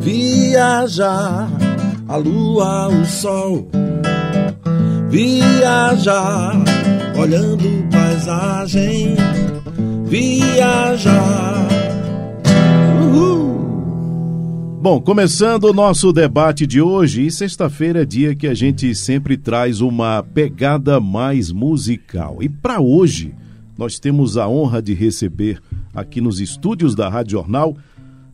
viajar a lua, o sol, viajar olhando paisagem, viajar. Bom, começando o nosso debate de hoje, e sexta-feira é dia que a gente sempre traz uma pegada mais musical. E para hoje, nós temos a honra de receber aqui nos estúdios da Rádio Jornal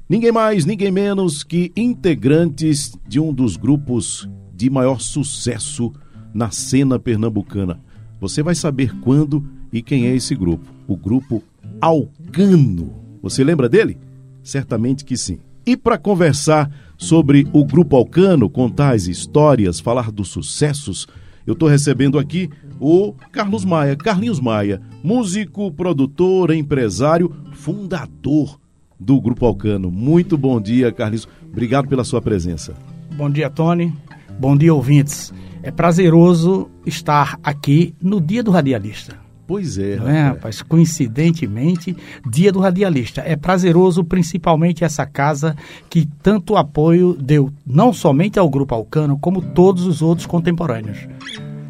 ninguém mais, ninguém menos que integrantes de um dos grupos de maior sucesso na cena pernambucana. Você vai saber quando e quem é esse grupo. O grupo Alcano. Você lembra dele? Certamente que sim. E para conversar sobre o Grupo Alcano, contar as histórias, falar dos sucessos, eu estou recebendo aqui o Carlos Maia, Carlinhos Maia, músico, produtor, empresário, fundador do Grupo Alcano. Muito bom dia, Carlinhos. Obrigado pela sua presença. Bom dia, Tony. Bom dia, ouvintes. É prazeroso estar aqui no Dia do Radialista. Pois é, Não é, rapaz? Coincidentemente, Dia do Radialista. É prazeroso, principalmente essa casa que tanto apoio deu, não somente ao Grupo Alcano, como todos os outros contemporâneos.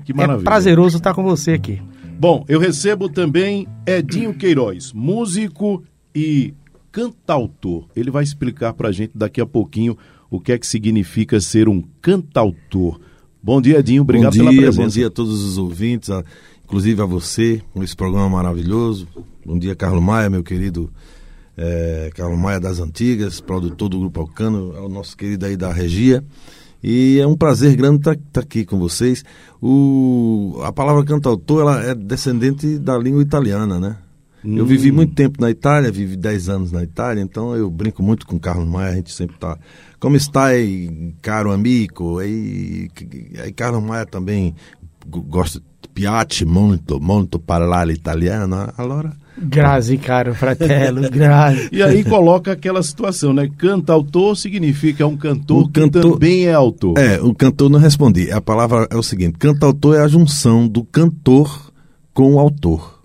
Que maravilha. É prazeroso estar com você aqui. Bom, eu recebo também Edinho Queiroz, músico e cantautor. Ele vai explicar pra gente daqui a pouquinho o que é que significa ser um cantautor. Bom dia, Edinho. Obrigado bom dia, pela presença. Bom dia a todos os ouvintes, a, inclusive a você, com esse programa maravilhoso. Bom dia, Carlos Maia, meu querido é, Carlos Maia das Antigas, produtor do Grupo Alcano, é o nosso querido aí da Regia. E é um prazer grande estar, estar aqui com vocês. O, a palavra cantautor ela é descendente da língua italiana, né? Eu Hum. vivi muito tempo na Itália, vivi 10 anos na Itália, então eu brinco muito com o Carlos Maia, a gente sempre tá. Como está aí, caro amigo? E, e Carlos Maia também go- gosta, piace molto, molto parlare italiano, allora. Grazie, caro fratello, grazie. E aí coloca aquela situação, né? Cantautor significa um cantor O que cantor- também é autor. É, o cantor não respondi. A palavra é o seguinte: cantautor é a junção do cantor com o autor.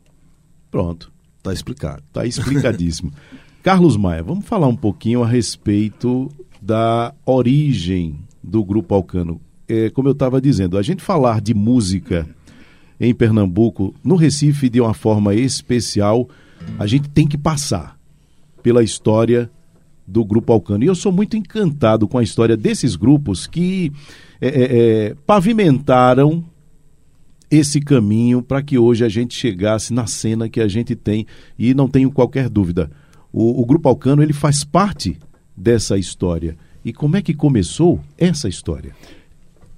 Pronto, Tá explicado. tá explicadíssimo. Carlos Maia, vamos falar um pouquinho a respeito da origem do Grupo Alcano. É, como eu estava dizendo, a gente falar de música em Pernambuco, no Recife, de uma forma especial, a gente tem que passar pela história do Grupo Alcano. E eu sou muito encantado com a história desses grupos que é, é, é, pavimentaram esse caminho para que hoje a gente chegasse na cena que a gente tem e não tenho qualquer dúvida. O, o Grupo Alcano ele faz parte dessa história. E como é que começou essa história?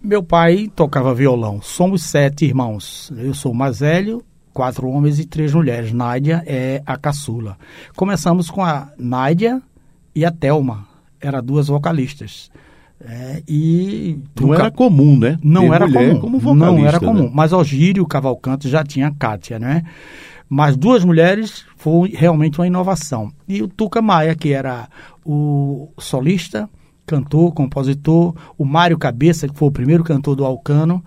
Meu pai tocava violão. Somos sete irmãos. Eu sou o mais velho, quatro homens e três mulheres. Nádia é a caçula. Começamos com a Nádia e a Thelma. Eram duas vocalistas. É, e Não era comum, né? Não Ter era comum. como vocalista, não era né? comum. Mas Algírio Cavalcante já tinha Kátia, né? Mas duas mulheres foi realmente uma inovação. E o Tuca Maia, que era o solista, cantor, compositor, o Mário Cabeça, que foi o primeiro cantor do Alcano,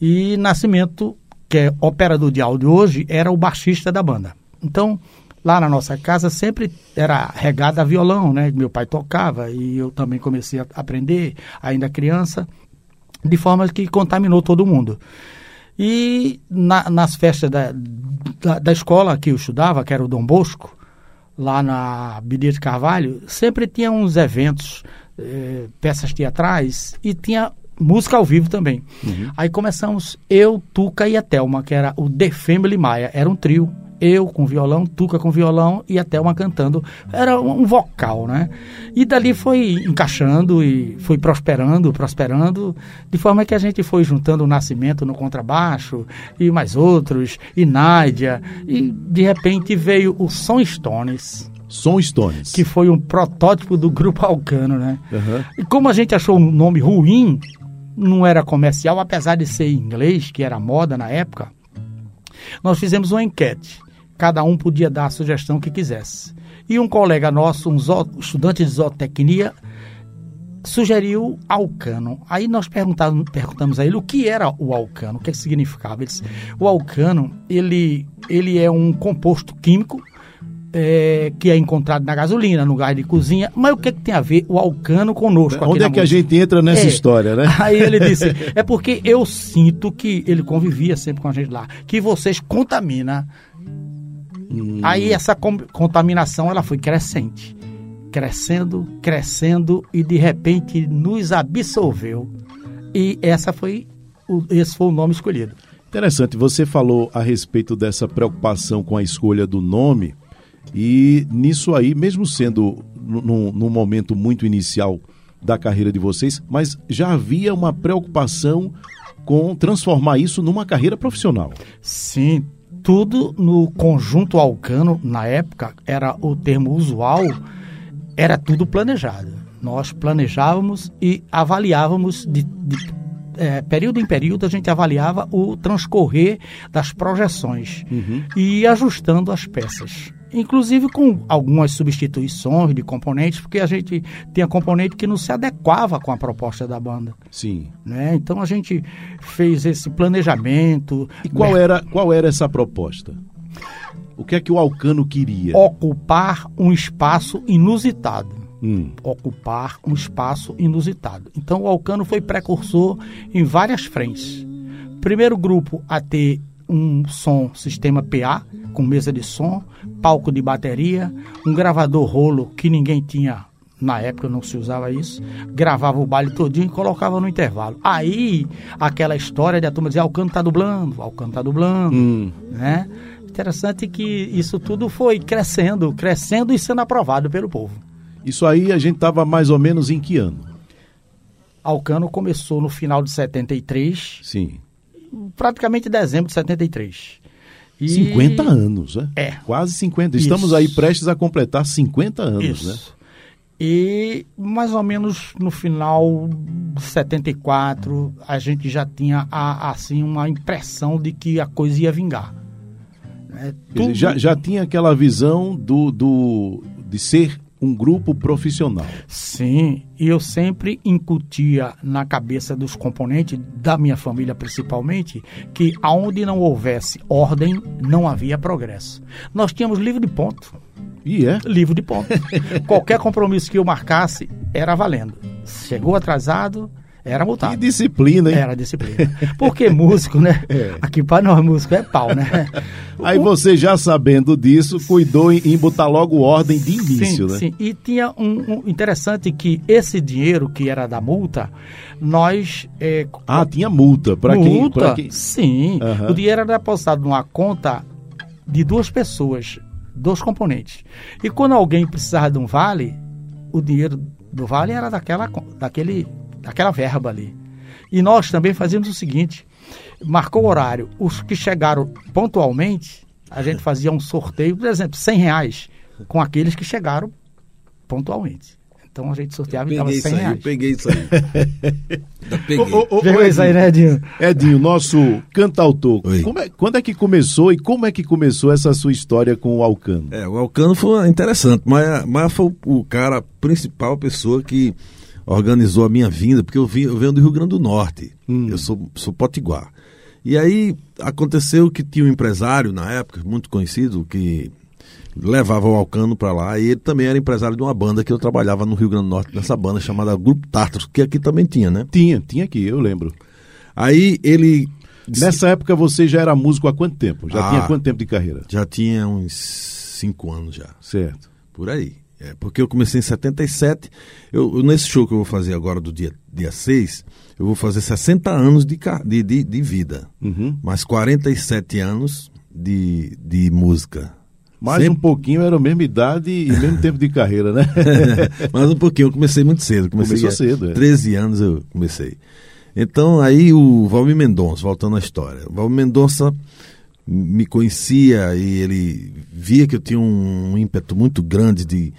e Nascimento, que é operador de áudio hoje, era o baixista da banda. Então, lá na nossa casa sempre era regada a violão, né? Meu pai tocava e eu também comecei a aprender, ainda criança, de forma que contaminou todo mundo. E na- nas festas da, da, da escola que eu estudava, que era o Dom Bosco, lá na Bidia de Carvalho, sempre tinha uns eventos, eh, peças teatrais e tinha música ao vivo também. Aí começamos eu, Tuca e a Thelma, que era o The Family Maia, era um trio. Eu com violão, Tuca com violão e a Thelma cantando. Era um vocal, né? E dali foi encaixando e foi prosperando, prosperando, de forma que a gente foi juntando o Nascimento no contrabaixo e mais outros, e Nádia, e de repente veio o Som Stones Som Stones. que foi um protótipo do grupo Alcano, né? Aham. E como a gente achou um nome ruim, não era comercial, apesar de ser em inglês, que era moda na época, nós fizemos uma enquete. Cada um podia dar a sugestão que quisesse. E um colega nosso, um zo- estudante de zootecnia, sugeriu alcano. Aí nós perguntamos, perguntamos a ele o que era o alcano, o que significava. Ele disse, o alcano, ele, ele é um composto químico é, que é encontrado na gasolina, no gás de cozinha. Mas o que, que tem a ver o alcano conosco? Onde é que a música? gente entra nessa É. história, né? Aí ele disse, é porque eu sinto que ele convivia sempre com a gente lá, que vocês contaminam. Hum. Aí essa contaminação ela foi crescente, crescendo, crescendo e de repente nos absorveu. E essa foi o, esse foi o nome escolhido. Interessante, você falou a respeito dessa preocupação com a escolha do nome e nisso aí, mesmo sendo num, num momento muito inicial da carreira de vocês, mas já havia uma preocupação com transformar isso numa carreira profissional. Sim, tudo no conjunto alcano, na época, era o termo usual, era tudo planejado. Nós planejávamos e avaliávamos, de, de, eh, período em período, a gente avaliava o transcorrer das projeções e ia ajustando as peças. Inclusive com algumas substituições de componentes, porque a gente tinha componente que não se adequava com a proposta da banda. Sim. Né? Então a gente fez esse planejamento. E qual era, qual era essa proposta? O que é que o Alcano queria? ocupar um espaço inusitado. Hum, Ocupar um espaço inusitado. Então o Alcano foi precursor em várias frentes. Primeiro grupo a ter um som sistema PA, com mesa de som, palco de bateria, um gravador rolo que ninguém tinha. Na época não se usava isso, gravava o baile todinho e colocava no intervalo. Aí, aquela história de a turma dizer, Alcano tá dublando, Alcano tá dublando, hum. né? Interessante que isso tudo foi crescendo, crescendo e sendo aprovado pelo povo. Isso aí a gente estava mais ou menos em que ano? Alcano começou no final de 73, Sim. Praticamente em dezembro de 73. E... 50 anos, né? É. Quase 50. Estamos Isso. aí prestes a completar 50 anos, né? Isso. E mais ou menos no final de 74, a gente já tinha a- assim uma impressão de que a coisa ia vingar. Né? Quer dizer, já, já tinha aquela visão do, do, de ser um grupo profissional. Sim, e eu sempre incutia na cabeça dos componentes, da minha família principalmente, que aonde não houvesse ordem, não havia progresso. Nós tínhamos livro de ponto, E é. livro de ponto. Qualquer compromisso que eu marcasse era valendo. Chegou atrasado, era Que multado. disciplina, hein? Era disciplina. Porque músico, né? É. Aqui para nós músico é pau, né? Aí você já sabendo disso, cuidou em, botar logo ordem de início, sim, né? Sim, e tinha um, um interessante que esse dinheiro que era da multa, nós é, Ah, tinha multa para quem, multa, quem. sim, Aham. o dinheiro era depositado numa conta de duas pessoas, dois componentes. E quando alguém precisava de um vale, o dinheiro do vale era daquela, daquele, daquela verba ali. E nós também fazíamos o seguinte: marcou o horário, os que chegaram pontualmente, a gente fazia um sorteio, por exemplo, 100 reais com aqueles que chegaram pontualmente. Então a gente sorteava e dava Peguei 100 isso aí, eu reais. peguei isso aí. Ainda peguei. Ô, ô, ô, Viu isso aí, Edinho, né, Edinho? Edinho, nosso cantautor, é- quando é que começou e como é que começou essa sua história com o Alcano? É, o Alcano foi interessante, mas, mas foi o, o cara, a principal pessoa que organizou a minha vinda, porque eu, vim, eu venho do Rio Grande do Norte, eu sou, sou potiguar. E aí aconteceu que tinha um empresário na época, muito conhecido, que levava o Alcano para lá, e ele também era empresário de uma banda que eu trabalhava no Rio Grande do Norte, nessa banda chamada Grupo Tartaros, que aqui também tinha, né? Tinha, tinha aqui, eu lembro. Aí ele disse- Nessa época você já era músico há quanto tempo? Já Ah. tinha quanto tempo de carreira? já tinha uns cinco anos já. Certo. Por aí. É, porque eu comecei em 77. Eu, eu- nesse show que eu vou fazer agora do dia, dia 6, eu vou fazer 60 anos de, de, de, de vida. Uhum. Mais 47 anos de, de música. Mais Sempre- um pouquinho era a mesma idade e mesmo tempo de carreira, né? Mais um pouquinho, eu comecei muito cedo. Comecei Começou cedo, é. 13 anos eu comecei. Então, aí o Valmir Mendonça, voltando à história. O Valmir Mendonça me conhecia e ele via que eu tinha um ímpeto muito grande de,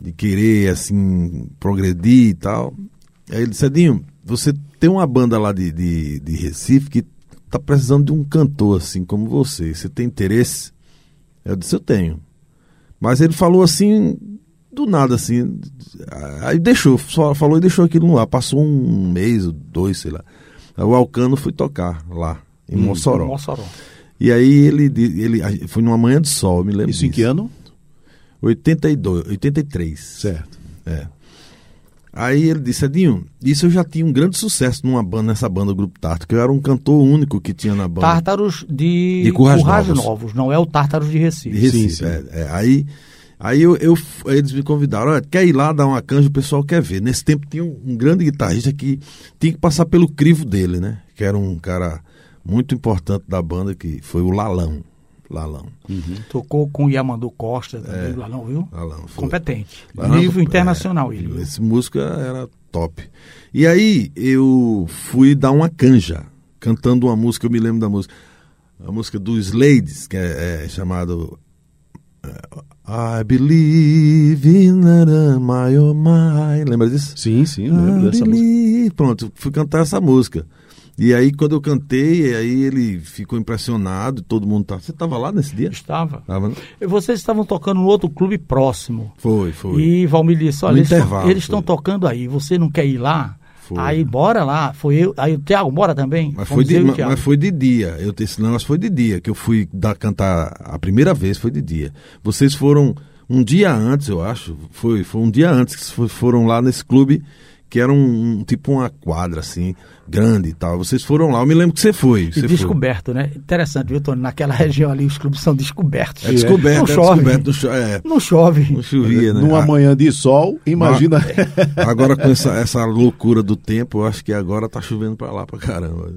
de querer, assim, progredir e tal. Aí ele disse, Edinho, você tem uma banda lá de, de, de Recife que tá precisando de um cantor assim como você. Você tem interesse? Eu disse, eu tenho. Mas ele falou assim, do nada, assim. Aí deixou, só falou e deixou aquilo no ar. Passou um mês, dois, sei lá. Aí o Alcano foi tocar lá, em Mossoró. Mossoró. E aí ele, ele foi numa manhã de sol, eu me lembro Isso em que ano? 82, 83. Certo. É. Aí ele disse, Edinho, isso eu já tinha um grande sucesso numa banda, nessa banda do Grupo Tártaro, que eu era um cantor único que tinha na banda. Tártaros de, De Currais Novos. Novos. não é o Tártaros de Recife. De Recife, Sim, sim. é, é. Aí, aí eu, eu- eles me convidaram, olha, quer ir lá dar uma canja, o pessoal quer ver. Nesse tempo tinha um, um grande guitarrista que tinha que passar pelo crivo dele, né? Que era um cara muito importante da banda, que foi o Lalão. Lalão. Tocou com o Yamandu Costa também, lá não viu? Lalão foi. Competente. Lalão, Nível é, internacional ele. Esse música era top. E aí eu fui dar uma canja, cantando uma música, eu me lembro da música. A música do Slades, que é, é chamado é, I Believe in a My Oh My. Lembra disso? Sim, sim, lembro I dessa música. believe. Pronto, fui cantar essa música. E aí, quando eu cantei, aí ele ficou impressionado, todo mundo. Você tava lá nesse dia? Estava. Tava, né? Vocês estavam tocando no outro clube próximo. Foi, foi. E Valmir disse, olha, No eles intervalo, eles estão tocando aí, você não quer ir lá? Foi. Aí bora lá. Foi eu. Aí o Thiago, bora também? Mas foi, de, eu o ma- Thiago. mas foi de dia. Eu, esse negócio foi de dia, que eu fui dar, cantar a primeira vez, foi de dia. Vocês foram um dia antes, eu acho. Foi, foi um dia antes que vocês foram lá nesse clube, que era um, um- tipo uma quadra, assim, grande e tal. Vocês foram lá, eu me lembro que você foi. E Você foi. descoberto, né? Interessante, viu, Tony? Naquela região ali os clubes são descobertos. É descoberto, Não é chove. descoberto. Não, cho- é, Não chove. não chovia, né? Numa Ah, manhã de sol, imagina. Agora com essa, essa loucura do tempo, eu acho que agora tá chovendo pra lá pra caramba.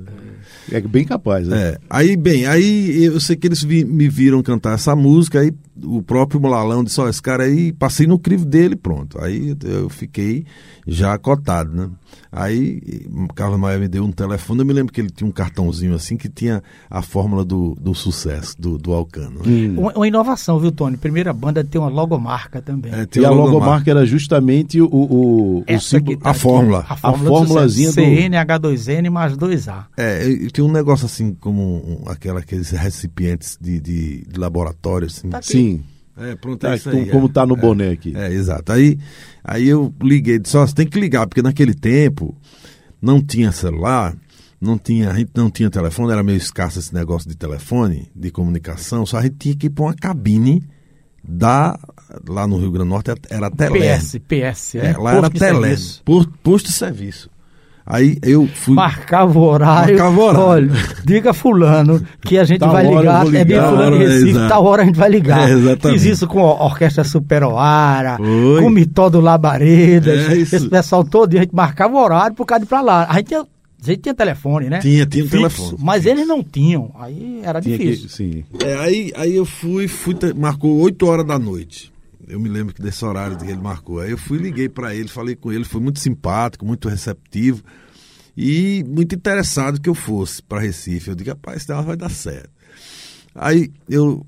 É bem capaz, né? É, aí bem, aí eu sei que eles vi- me viram cantar essa música, aí o próprio Molalão disse, ó, esse cara aí, passei no crivo dele, pronto. Aí eu fiquei já acotado, né? Aí o Carlos Maia me deu um telefone, eu me lembro que ele tinha um cartãozinho assim que tinha a fórmula do, do sucesso, do, do Alcano. né? Uma, uma inovação, viu, Tony? Primeira banda tem uma logomarca também. É, tem E a logomarca era justamente o, o, o símbolo. tá a aqui, fórmula. A A fórmula formulazinha do- CNH2N mais 2A. É, eu tinha um negócio assim, como um- aquela, aqueles recipientes de, de, de laboratório, assim. Tá aqui. Sim. É, pronto, Tá, é isso como, aí. como é. tá no É. boné aqui. É, exato. Aí, aí eu liguei, disse, ó, você tem que ligar, porque naquele tempo não tinha celular, não tinha, a gente não tinha telefone, era meio escasso esse negócio de telefone, de comunicação, só a gente tinha que ir para uma cabine da, lá no Rio Grande do Norte, era Telé. PS, PS, É, né? lá era Posto de Telé, posto de serviço. Aí eu fui... Marcava o horário. Marcava o horário. Olha, diga fulano que a gente Tal vai hora eu ligar. É bem ligar. fulano de É, Recife, exato. tal hora a gente vai ligar. É, exatamente. Fiz isso com a Orquestra Superoara, Foi. com o Mitó do Labaredas. É. Esse pessoal todo, a gente marcava o horário por causa de ir pra lá. A gente tinha, a gente tinha telefone, né? Tinha, tinha um Fixo, telefone. Mas eles não tinham. Aí era Tinha difícil. que, sim. É, aí, aí eu fui, fui marcou 8 horas da noite. Eu me lembro que desse horário que ele marcou. Aí eu fui, liguei para ele, falei com ele, foi muito simpático, muito receptivo e muito interessado que eu fosse para Recife. Eu digo, rapaz, negócio vai dar certo. Aí eu,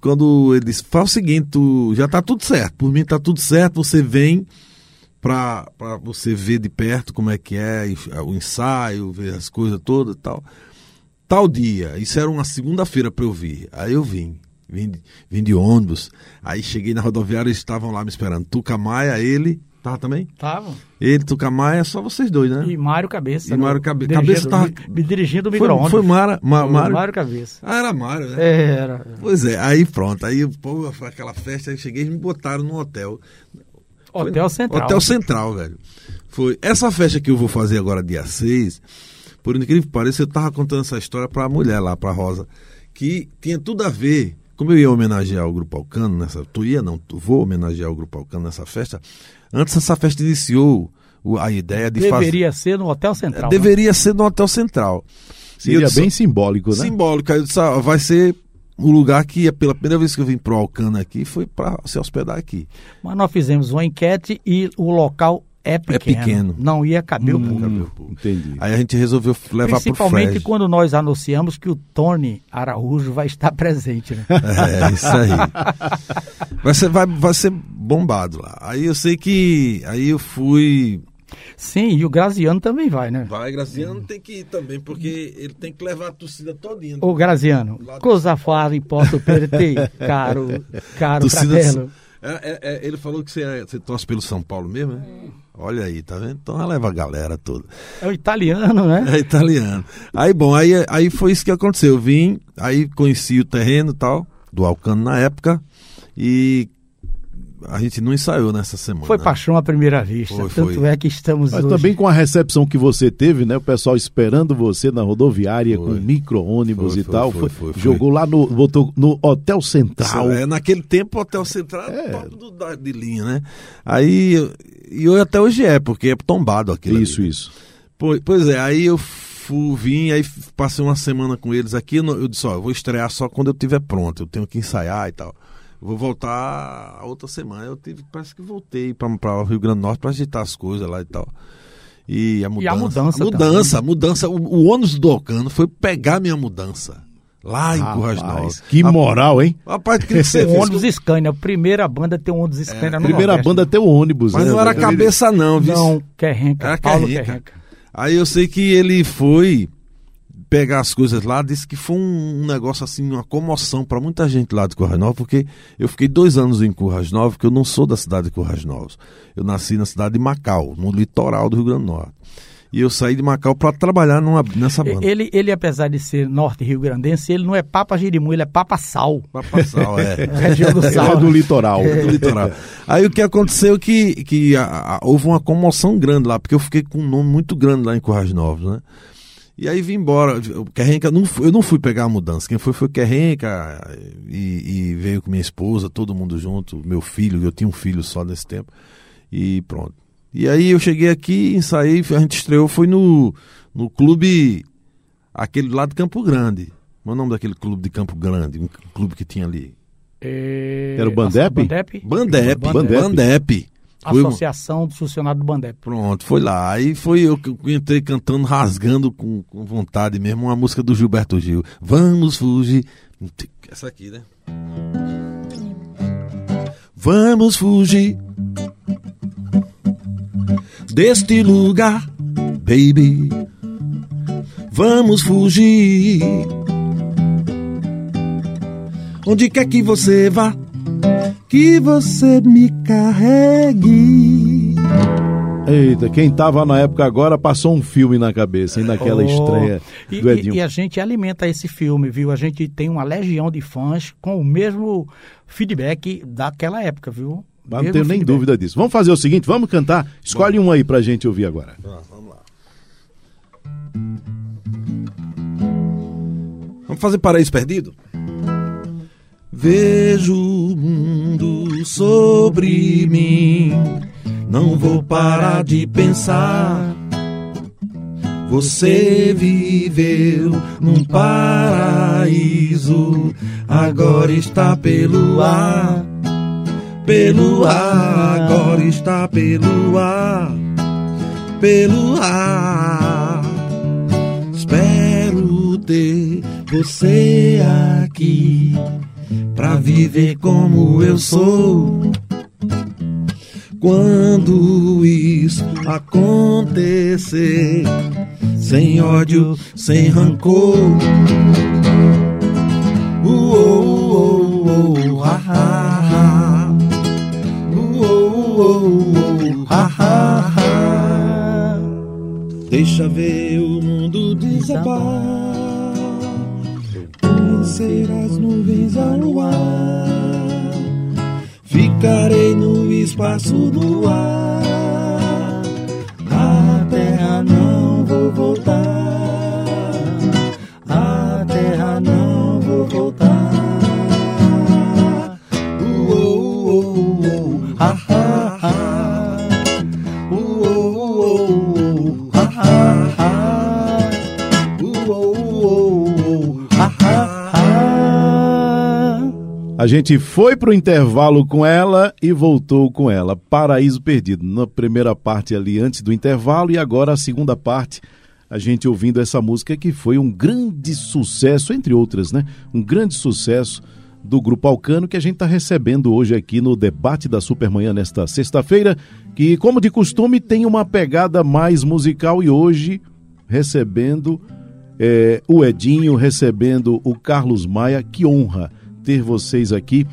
quando ele disse, faz o seguinte, tu, já tá tudo certo, por mim tá tudo certo, você vem para você ver de perto como é que é e- o ensaio, ver as coisas todas e tal tal dia, isso era uma segunda-feira para eu vir. Aí eu vim, vim, de- vim de ônibus. Aí cheguei na rodoviária, eles estavam lá me esperando. Tuca Maia, ele, tava também? Tava. Ele, Tuca Maia, só vocês dois, né? E Mário Cabeça. E né? Mário Cabe- Cabeça tava- me, dirigindo o Foi, micro-ondas. foi Mara, Ma, Mário? Mário Cabeça. Ah, era Mário, né? É, era. Pois é, aí pronto, aí pô, foi aquela festa, aí cheguei e me botaram num hotel. Foi- Hotel Central. Hotel Central, velho. Foi essa festa que eu vou fazer agora dia 6, por incrível que pareça, eu tava contando essa história pra mulher lá, pra Rosa, que tinha tudo a ver. Como eu ia homenagear o Grupo Alcano nessa, tu ia não, tu vou homenagear o Grupo Alcano nessa festa. Antes essa festa iniciou o- a ideia de fazer Deveria ser no Hotel Central. né? deveria ser no Hotel Central. Seria disse- bem simbólico, né? simbólico. Aí eu disse, ah, vai ser o lugar que, pela primeira vez que eu vim pro Alcano aqui, foi para se hospedar aqui. Mas nós fizemos uma enquete e o local é pequeno. pequeno. Não ia caber o Hum, público. entendi. Aí a gente resolveu levar pro Principalmente Fred. quando nós anunciamos que o Tony Araújo vai estar presente, né? É, isso aí. Vai ser, vai, vai ser bombado lá. Aí eu sei que. Aí eu fui. Sim, e o Graziano também vai, né? Vai, Graciano tem que ir também, porque ele tem que levar a torcida todinha. Ô Graziano, coisa fácil posso perder, caro, caro Torcida- fratelo. É, é, é, ele falou que você, é- você torce pelo São Paulo mesmo, né? Olha aí, tá vendo? Então ela leva a galera toda. É o italiano, né? É italiano. Aí, bom, aí, aí foi isso que aconteceu. Eu vim, aí conheci o terreno e tal, do Alcano na época, e a gente não ensaiou nessa semana. Foi paixão à primeira vista. Foi, Tanto foi. é que estamos Mas hoje. também com a recepção que você teve, né? O pessoal esperando você na rodoviária Foi. com micro-ônibus e foi, tal. foi, foi, foi. Jogou lá no. Botou no Hotel Central. É, naquele tempo, o Hotel Central É. era top do, da- de linha, né? Aí, e eu até hoje é, porque é tombado aquilo. Isso, ali. isso. Pois, pois é, aí eu fui, vim, aí passei uma semana com eles aqui. Eu disse: Ó, eu vou estrear só quando eu estiver pronto, eu tenho que ensaiar e tal. Vou voltar a outra semana. Eu tive, parece que voltei para o Rio Grande do Norte para agitar as coisas lá e tal. E a mudança. mudança a mudança, a mudança. O, o ônus do Ocano foi pegar minha mudança. Lá em Currais Novas. que A- moral, hein? Rapaz, que você Um visse. ônibus Scania, a primeira banda tem um ônibus Scania no Primeira Nordeste. banda até o ônibus. Mas né? não era cabeça, não, viu? Não, Querrenca, Era Paulo Querrenca. Querrenca. Aí eu sei que ele foi pegar as coisas lá, disse que foi um, negócio assim, uma comoção para muita gente lá de Currais Novos, porque eu fiquei dois anos em Currais Novos, porque eu não sou da cidade de Currais Novos. Eu nasci na cidade de Macau, no litoral do Rio Grande do Norte. E eu saí de Macau para trabalhar numa, nessa banda. Ele, ele, apesar de ser norte rio-grandense, ele não é Papa Jirimu, ele é Papa Sal. Pra passar, é. Região do é Sal. do litoral. do litoral. Aí o que aconteceu que, que a- a- houve uma comoção grande lá, porque eu fiquei com um nome muito grande lá em Currais Novos, né? E aí vim embora. O Querrenca, não, eu não fui pegar a mudança. Quem foi foi o Querrenca e, e veio com minha esposa, todo mundo junto, meu filho, eu tinha um filho só nesse tempo. E pronto. E aí eu cheguei aqui, ensaiei, a gente estreou, foi no, no clube, aquele lá de Campo Grande. Qual é o nome daquele clube de Campo Grande? Um clube que tinha ali. É, Era o Bandep? Bandep? Bandep. Bandep. Bandep. Associação do Funcionário do Bandep. Pronto, foi lá. Aí foi eu que entrei cantando, rasgando com, com vontade mesmo, uma música do Gilberto Gil. Vamos fugir. Essa aqui, né? Vamos fugir deste lugar, baby. Vamos fugir. Onde quer que você vá, que você me carregue. Eita, quem tava na época agora passou um filme na cabeça, hein, naquela Oh. estreia E, do e- Edinho. e a gente alimenta esse filme, viu? A gente tem uma legião de fãs com o mesmo feedback daquela época, viu? Mas não tenho nem feedback. dúvida disso. Vamos fazer o seguinte, vamos cantar. Escolhe um aí pra gente ouvir agora. vamos lá. Vamos fazer Paraíso Perdido? Vejo o mundo sobre mim, não vou parar de pensar. Você viveu num paraíso, agora está pelo ar. Pelo ar, agora está pelo ar. Pelo ar. Espero ter você aqui pra viver como eu sou. Quando isso acontecer, sem ódio, sem rancor. Deixa ver o mundo desabar. Conhecer as nuvens ao ar. Ficarei no espaço do ar. A terra não vou voltar. A terra não vou voltar. Uou, uou, uou, ah, ah, ah. A gente foi pro intervalo com ela e voltou com ela. Paraíso Perdido. Na primeira parte ali antes do intervalo e agora a segunda parte a gente ouvindo essa música que foi um grande sucesso, entre outras, né? Um grande sucesso do Grupo Alcano que a gente está recebendo hoje aqui no debate da Supermanhã nesta sexta-feira, que, como de costume, tem uma pegada mais musical e hoje recebendo é, o Edinho, recebendo o Carlos Maia. Que honra ter vocês aqui.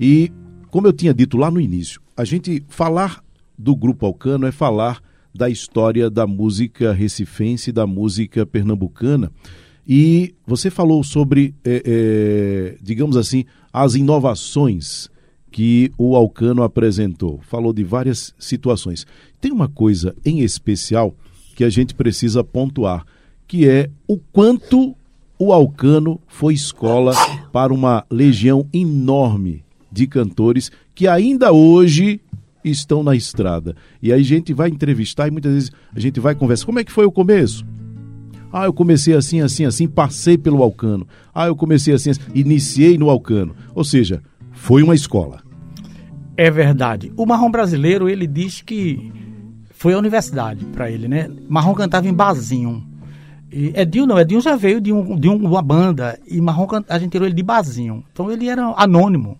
E, como eu tinha dito lá no início, a gente falar do Grupo Alcano é falar da história da música recifense, da música pernambucana. E você falou sobre, é, é, digamos assim, as inovações que o Alcano apresentou. Falou de várias situações. Tem uma coisa em especial que a gente precisa pontuar, que é o quanto o Alcano foi escola para uma legião enorme de cantores que ainda hoje estão na estrada. E aí a gente vai entrevistar e muitas vezes a gente vai conversar. Como é que foi o começo? Ah, eu comecei assim, assim, assim, passei pelo Alcano. Ah, eu comecei assim, assim iniciei no Alcano. Ou seja, foi uma escola. É verdade. O marrom brasileiro, ele diz que foi a universidade para ele, né? Marrom cantava em bazinho. E Edinho não, Edinho já veio de, um, de uma banda e Marrom a gente tirou ele de bazinho. Então ele era anônimo.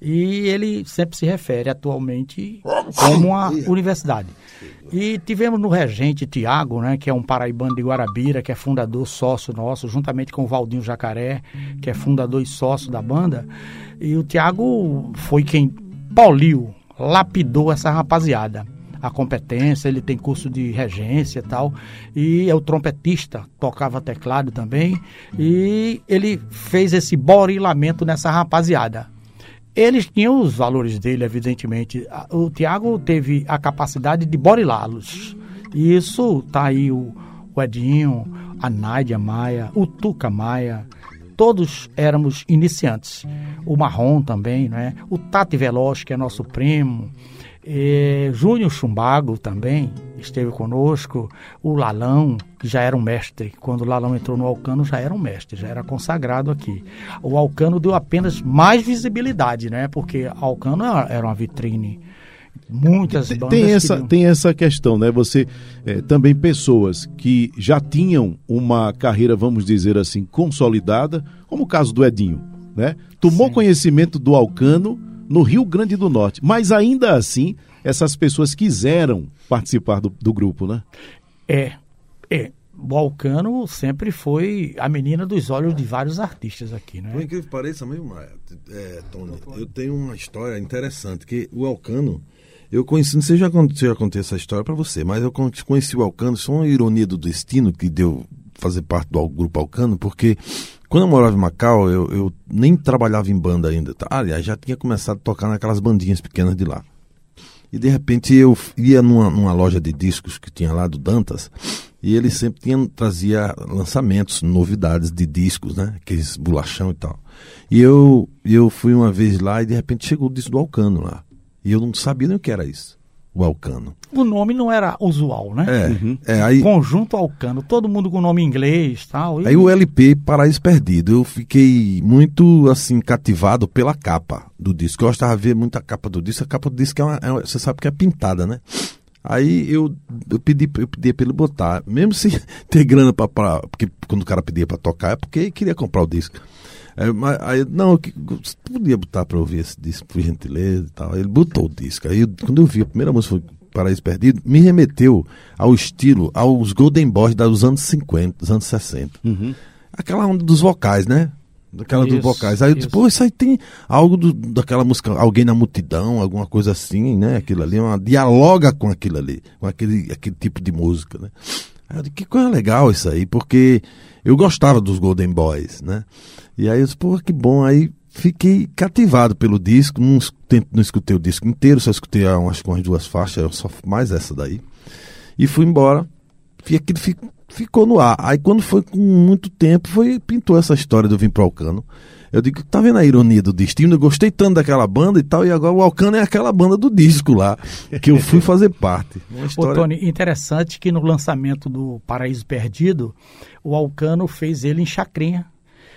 E ele sempre se refere atualmente como uma universidade. E tivemos no regente Tiago, né, que é um paraibano de Guarabira, que é fundador, sócio nosso, juntamente com o Valdinho Jacaré, que é fundador e sócio da banda. E o Tiago foi quem poliu, lapidou essa rapaziada. A competência, ele tem curso de regência e tal. E é o trompetista, tocava teclado também. E ele fez esse borilamento nessa rapaziada. Eles tinham os valores dele, evidentemente. O Tiago teve a capacidade de borilá-los. E isso tá aí o, o Edinho, a Nádia Maia, o Tuca Maia. Todos éramos iniciantes. O Marrom também, né? O Tati Veloz, que é nosso primo. E Júnior Chumbago também esteve conosco, o Lalão, que já era um mestre, quando o Lalão entrou no Alcano já era um mestre, já era consagrado aqui. O Alcano deu apenas mais visibilidade, né? Porque Alcano era uma vitrine. Muitas bandas tem essa queriam... tem essa questão, né? Você é, também pessoas que já tinham uma carreira, vamos dizer assim, consolidada, como o caso do Edinho, né? Tomou Sim. conhecimento do Alcano no Rio Grande do Norte. Mas ainda assim, essas pessoas quiseram participar do, do grupo, né? É, é. O Alcano sempre foi a menina dos olhos de vários artistas aqui, né? Por incrível que pareça mesmo, é, Tony, eu tenho uma história interessante, que o Alcano, eu conheci, não sei se já, se já contei essa história para você, mas eu conheci o Alcano, isso é uma ironia do destino que deu fazer parte do grupo Alcano, porque quando eu morava em Macau, eu, eu nem trabalhava em banda ainda. Tá? Aliás, já tinha começado a tocar naquelas bandinhas pequenas de lá. E de repente eu ia numa, numa loja de discos que tinha lá do Dantas, e ele sempre tinha, trazia lançamentos, novidades de discos, né? Aqueles bolachão e tal. E eu, eu fui uma vez lá e de repente chegou o disco do Alcano lá. E eu não sabia nem o que era isso o Alcano. O nome não era usual, né? É, uhum. é aí... Conjunto Alcano, todo mundo com nome inglês tal, e... Aí o LP Paraíso Perdido, eu fiquei muito, assim, cativado pela capa do disco. Eu gostava de ver muito a capa do disco, a capa do disco é, uma, é uma, você sabe que é pintada, né? Aí eu, eu pedi eu pedi para ele botar, mesmo sem ter grana para porque quando o cara pedia para tocar é porque queria comprar o disco. Aí, aí, não, você podia botar para ouvir esse disco, por gentileza e tal. Ele botou o disco. Aí, quando eu vi a primeira música, foi Paraíso Perdido, me remeteu ao estilo, aos Golden Boys dos anos 50, dos anos 60. Uhum. Aquela onda dos vocais, né? Daquela isso, dos vocais. Aí eu disse, pô, isso aí tem algo do, daquela música, alguém na multidão, alguma coisa assim, né? Aquilo ali, uma, dialoga com aquilo ali, com aquele, aquele tipo de música, né? Aí eu que coisa legal isso aí, porque eu gostava dos Golden Boys, né? E aí eu disse, pô, que bom. Aí fiquei cativado pelo disco, não, não escutei o disco inteiro, só escutei que umas duas faixas, só mais essa daí. E fui embora. E aquilo ficou no ar. Aí quando foi com muito tempo, foi pintou essa história do Vim pro Alcano. Eu digo, tá vendo a ironia do destino? Eu gostei tanto daquela banda e tal, e agora o Alcano é aquela banda do disco lá, que eu fui fazer parte. Uma história... Ô, Tony, interessante que no lançamento do Paraíso Perdido, o Alcano fez ele em chacrinha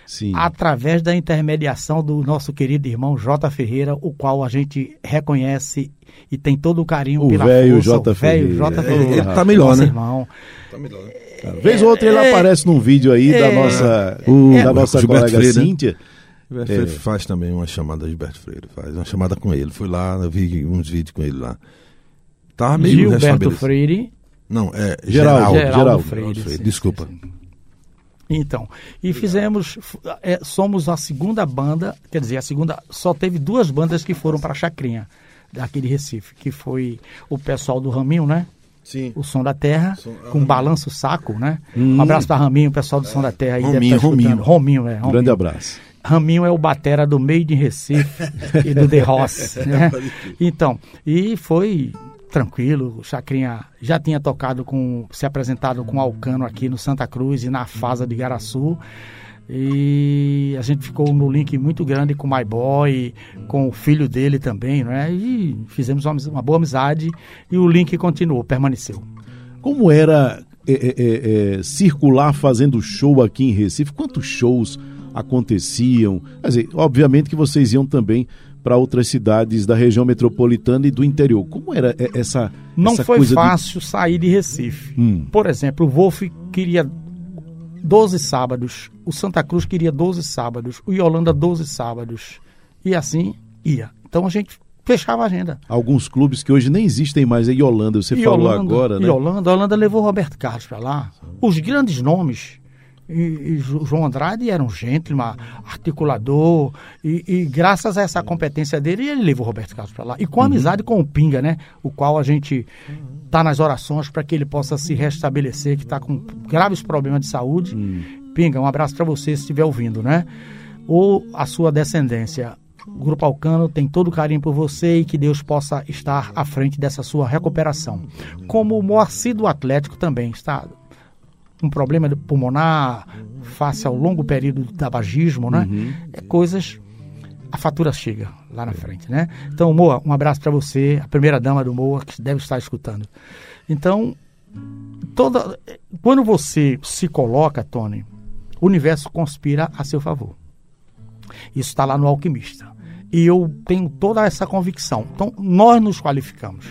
Sim. através da intermediação do nosso querido irmão J. Ferreira, o qual a gente reconhece e tem todo o carinho O pela velho força, J. o velho Ferreira. J. É, Ferreira. ele tá melhor, né? Irmão. Tá melhor, né? Vez ou outra ele É, aparece num vídeo aí da é, nossa, o- da nossa Gilberto colega Freire, né? Cíntia. Gilberto É. Freire faz também uma chamada, Gilberto Freire faz uma chamada com ele. Fui lá, eu vi uns vídeos com ele lá. Tava meio Gilberto. Freire. Não, é Geraldo, Geraldo. Geraldo Freire. sim, Desculpa. sim, sim. Então, e fizemos, é, somos a segunda banda, quer dizer, a segunda, só teve duas bandas que foram para a Chacrinha, daqui de Recife, que foi o pessoal do Raminho, né? Sim. O Som da Terra, Som- com balanço saco, né? Hum. Um abraço para Raminho, o pessoal do Som da Terra aí Rominho. Rominho. Rominho, é. Rominho. Grande abraço. Raminho é o batera do meio de Recife e do The Ross, né? Então, e foi tranquilo, o Chacrinha já tinha tocado com, se apresentado com Alcano aqui no Santa Cruz e na Fasa de Garaçu. E a gente ficou no link muito grande com o My Boy, com o filho dele também, né? E fizemos uma, boa amizade e o link continuou, permaneceu. Como era é, é, é, circular fazendo show aqui em Recife? Quantos shows aconteciam? Quer dizer, obviamente que vocês iam também para outras cidades da região metropolitana e do interior. Como era é, essa Não essa foi coisa de- fácil sair de Recife. Hum. Por exemplo, o Wolf queria 12 sábados, o Santa Cruz queria 12 sábados, o Yolanda 12 sábados. E assim ia. Então a gente fechava a agenda. Alguns clubes que hoje nem existem mais em Holanda, você E falou Yolanda- agora, né? E Holanda, levou o Roberto Carlos para lá. Os grandes nomes. E, e João Andrade era um gentleman, articulador, e, e graças a essa competência dele, ele levou o Roberto Carlos para lá. E Uhum. com amizade com o Pinga, né? O qual a gente tá nas orações para que ele possa se restabelecer, que está com graves problemas de saúde. Hum. Pinga, um abraço para você se estiver ouvindo, né? Ou a sua descendência. O Grupo Alcano tem todo o carinho por você e que Deus possa estar à frente dessa sua recuperação. Como o Moacir do Atlético também está um problema pulmonar face ao longo período do tabagismo, né? É coisas a fatura chega lá na frente, né? Então, Moa, um abraço para você, a primeira dama do Moa que deve estar escutando. Então, toda quando você se coloca, Tony, o universo conspira a seu favor. Isso está lá no Alquimista. E eu tenho toda essa convicção. Então, nós nos qualificamos.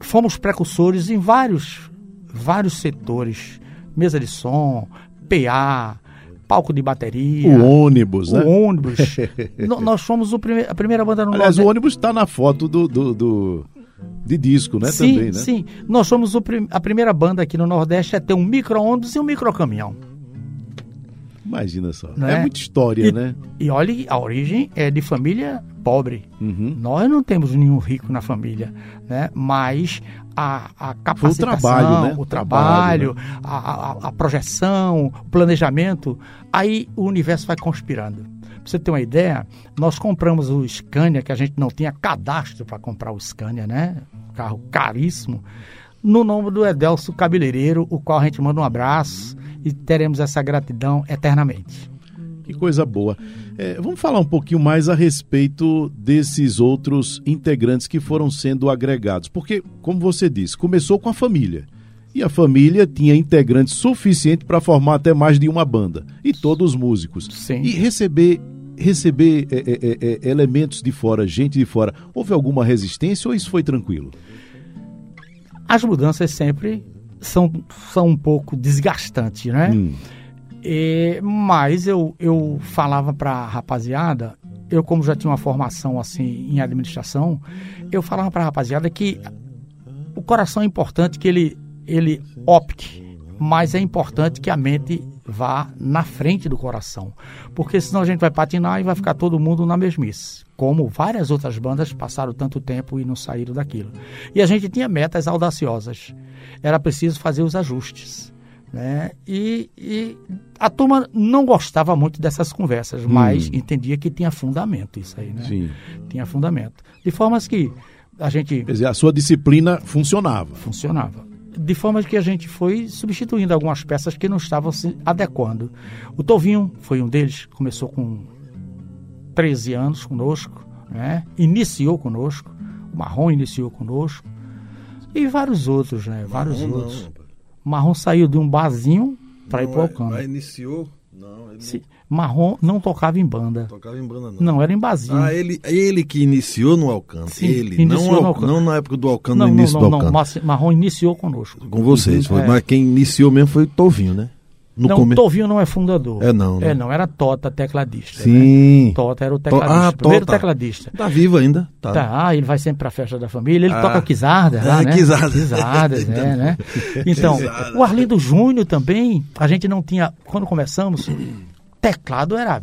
Fomos precursores em vários, vários setores. Mesa de som, PA, palco de bateria. O ônibus, né? o ônibus. Nós fomos o prime- a primeira banda no Aliás, o ônibus está na foto do, do, do- de disco, né? sim, também, né? sim. Nós somos o prim- a primeira banda aqui no Nordeste a ter um micro-ônibus e um microcaminhão. Imagina só. Não é? muita história, E, né? e olhe, a origem é de família pobre. Uhum. Nós não temos nenhum rico na família, né? Mas a, a capacitação, trabalho, né? o Trabalho, trabalho, a, a- a projeção, o planejamento, aí o universo vai conspirando. Pra você ter uma ideia, nós compramos o Scania, que a gente não tinha cadastro para comprar o Scania, né? Carro caríssimo, no nome do Edelso Cabeleireiro, o qual a gente manda um abraço e teremos essa gratidão eternamente. Que coisa boa. É, vamos falar um pouquinho mais a respeito desses outros integrantes que foram sendo agregados. Porque, como você disse, começou com a família. E a família tinha integrantes suficiente para formar até mais de uma banda. E todos músicos. Sim. E receber, receber é, é, é, é, elementos de fora, gente de fora, houve alguma resistência ou isso foi tranquilo? As mudanças sempre são, são um pouco desgastantes, né? Hum, E, mas eu, eu falava para a rapaziada, eu como já tinha uma formação assim em administração, eu falava para a rapaziada que o coração é importante que ele, ele opte, mas é importante que a mente vá na frente do coração, porque senão a gente vai patinar e vai ficar todo mundo na mesmice, como várias outras bandas passaram tanto tempo e não saíram daquilo. E a gente tinha metas audaciosas, era preciso fazer os ajustes. Né? E, e a turma não gostava muito dessas conversas, mas entendia que tinha fundamento isso aí, né? sim. Tinha fundamento. De formas que a gente Quer dizer, a sua disciplina funcionava. funcionava. De forma que a gente foi substituindo algumas peças que não estavam se adequando. O Tovinho foi um deles, começou com 13 anos conosco, né? iniciou conosco, o Marrom iniciou conosco, e vários outros, né? Vários Marrom não, outros. rapaz. Marrom saiu de um barzinho para ir Não, para o é- Alcano. mas iniciou. Não, ele Se- Marrom não tocava em banda. não tocava em banda, não. Não, era em basinho. Ah, ele, ele que iniciou no Alcano. Sim, ele, não, no Al- Alcano. não na época do Alcano, não, no não, início não, do não. Alcano. Mas Marrom iniciou conosco. Com vocês, foi, É. mas quem iniciou mesmo foi o Tovinho, né? No não, come- Tovinho não é fundador. É não, né? É não, era Tota, tecladista. né? Sim. Tota era o To- tecladista. ah, primeiro Tota. tecladista. Tá vivo ainda. Tá. Tá, ele vai sempre pra festa da família, ele Ah. toca Quizarda Ah, né? Quizarda. Quizadas, é, né? Então, Quizarda. o Arlindo Júnior também, a gente não tinha, quando começamos, teclado era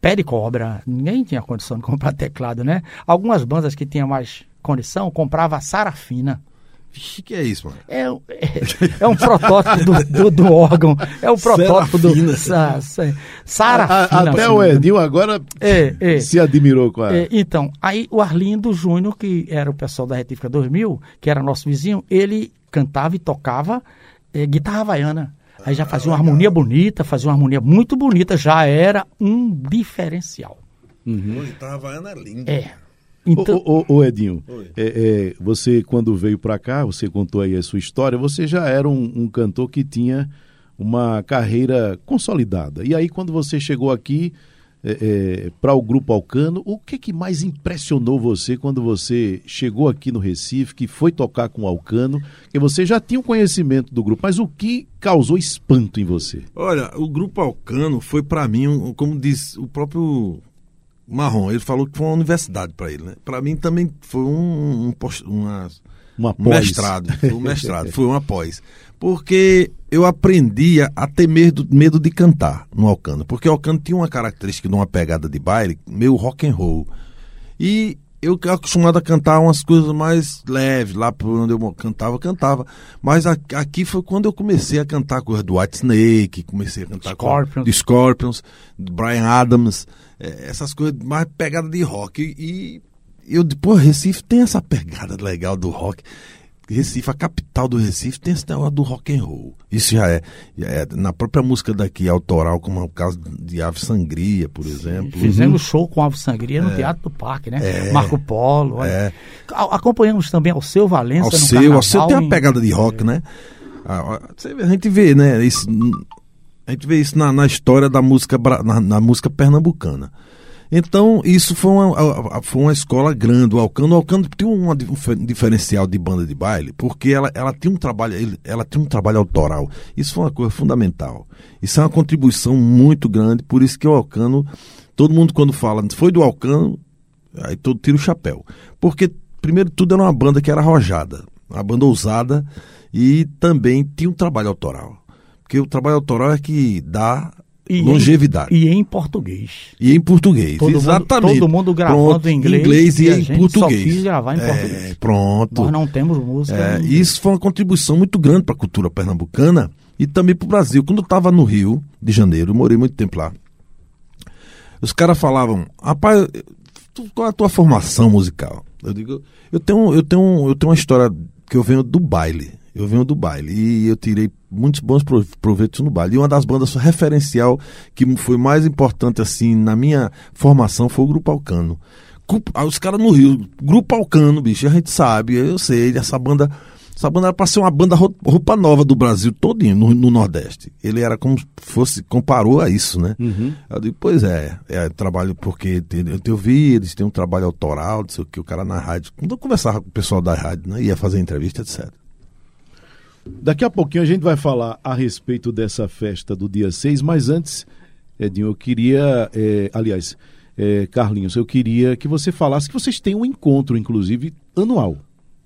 pé de cobra, ninguém tinha condição de comprar teclado, né? Algumas bandas que tinham mais condição comprava a Sarafina. Vixe, que é isso, mano? É, é, é um protótipo do, do, do órgão, é o protótipo do sa, sa, A- Sarafina. até o. Edinho agora É, é. se admirou com a. É, então, aí o Arlindo Júnior, que era o pessoal da Retífica 2000, que era nosso vizinho, ele cantava e tocava é, guitarra havaiana. Aí já fazia uma harmonia bonita, fazia uma harmonia muito bonita, já era um diferencial. Guitarra Havaiana é linda. É. Então, Ô, ô, ô, Edinho, é, é, você quando veio para cá, você contou aí a sua história, você já era um, um cantor que tinha uma carreira consolidada. E aí quando você chegou aqui para o Grupo Alcano, o que, que mais impressionou você quando você chegou aqui no Recife, que foi tocar com o Alcano, que você já tinha um conhecimento do grupo, mas o que causou espanto em você? Olha, o Grupo Alcano foi pra mim, como diz o próprio Marrom, ele falou que foi uma universidade pra ele, né? Pra mim também foi um, um uma, Uma um pós. mestrado, foi um mestrado, foi uma pós. Porque eu aprendi a, ter medo, medo de cantar no Alcano, porque o Alcano tinha uma característica de uma pegada de baile, meio rock and roll. E eu acostumado a cantar umas coisas mais leves, lá por onde eu cantava, cantava. Mas a- aqui foi quando eu comecei a cantar coisa do White Snake, comecei a cantar Scorpions. com Scorpions, Brian Adams, eh, essas coisas mais pegada de rock. E, e eu, pô, Recife tem essa pegada legal do rock. Recife, a capital do Recife, tem esse negócio do rock and roll. Isso já é, já é na própria música daqui autoral, como é o caso de Ave Sangria, por exemplo. fizemos show com Alves Sangria no Teatro do Parque, né? É. Marco Polo. É. Acompanhamos também ao seu Valença Ao seu, ao seu tem uma pegada de rock, né? A, a- gente vê, né? Isso, a gente vê isso na, na história da música, na, na música pernambucana. Então, isso foi uma, foi uma escola grande. O Alcano, o Alcano tinha um dif- diferencial de banda de baile, porque ela, ela, tinha um trabalho, ela tinha um trabalho autoral. Isso foi uma coisa fundamental. Isso é uma contribuição muito grande, por isso que o Alcano, todo mundo quando fala, foi do Alcano, aí todo tira o chapéu. Porque, primeiro tudo, era uma banda que era arrojada, uma banda ousada e também tinha um trabalho autoral. Porque o trabalho autoral é que dá E em- longevidade. E em português. E em português, Todo mundo- exatamente. todo mundo gravando Pronto, em inglês, e, e a em português. só quis gravar em É, português. pronto. Nós não temos música. É, em inglês. isso foi uma contribuição muito grande para a cultura pernambucana e também para o Brasil. Quando eu estava no Rio de Janeiro, morei muito tempo lá. Os caras falavam, rapaz, tu- qual é a tua formação musical? Eu digo, eu tenho, eu tenho, eu tenho uma história que eu venho do baile. Eu venho do baile e eu tirei muitos bons pro- proveitos no baile. E uma das bandas referencial que foi mais importante assim na minha formação foi o Grupo Alcano. Ah, Os caras no Rio, Grupo Alcano, bicho, a gente sabe, eu sei, essa banda, essa banda era pra ser uma banda ro- roupa nova do Brasil todinho, no, no Nordeste. Ele era como se fosse, comparou a isso, né? Eu digo, pois é, é trabalho porque tem- eu te ouvi, eles têm um trabalho autoral, não sei o que, o cara na rádio. Quando eu conversava com o pessoal da rádio, né? Ia fazer entrevista, etc. Daqui a pouquinho a gente vai falar a respeito dessa festa do dia 6, mas antes, Edinho, eu queria, eh, aliás, eh, Carlinhos, eu queria que você falasse que vocês têm um encontro, inclusive, anual,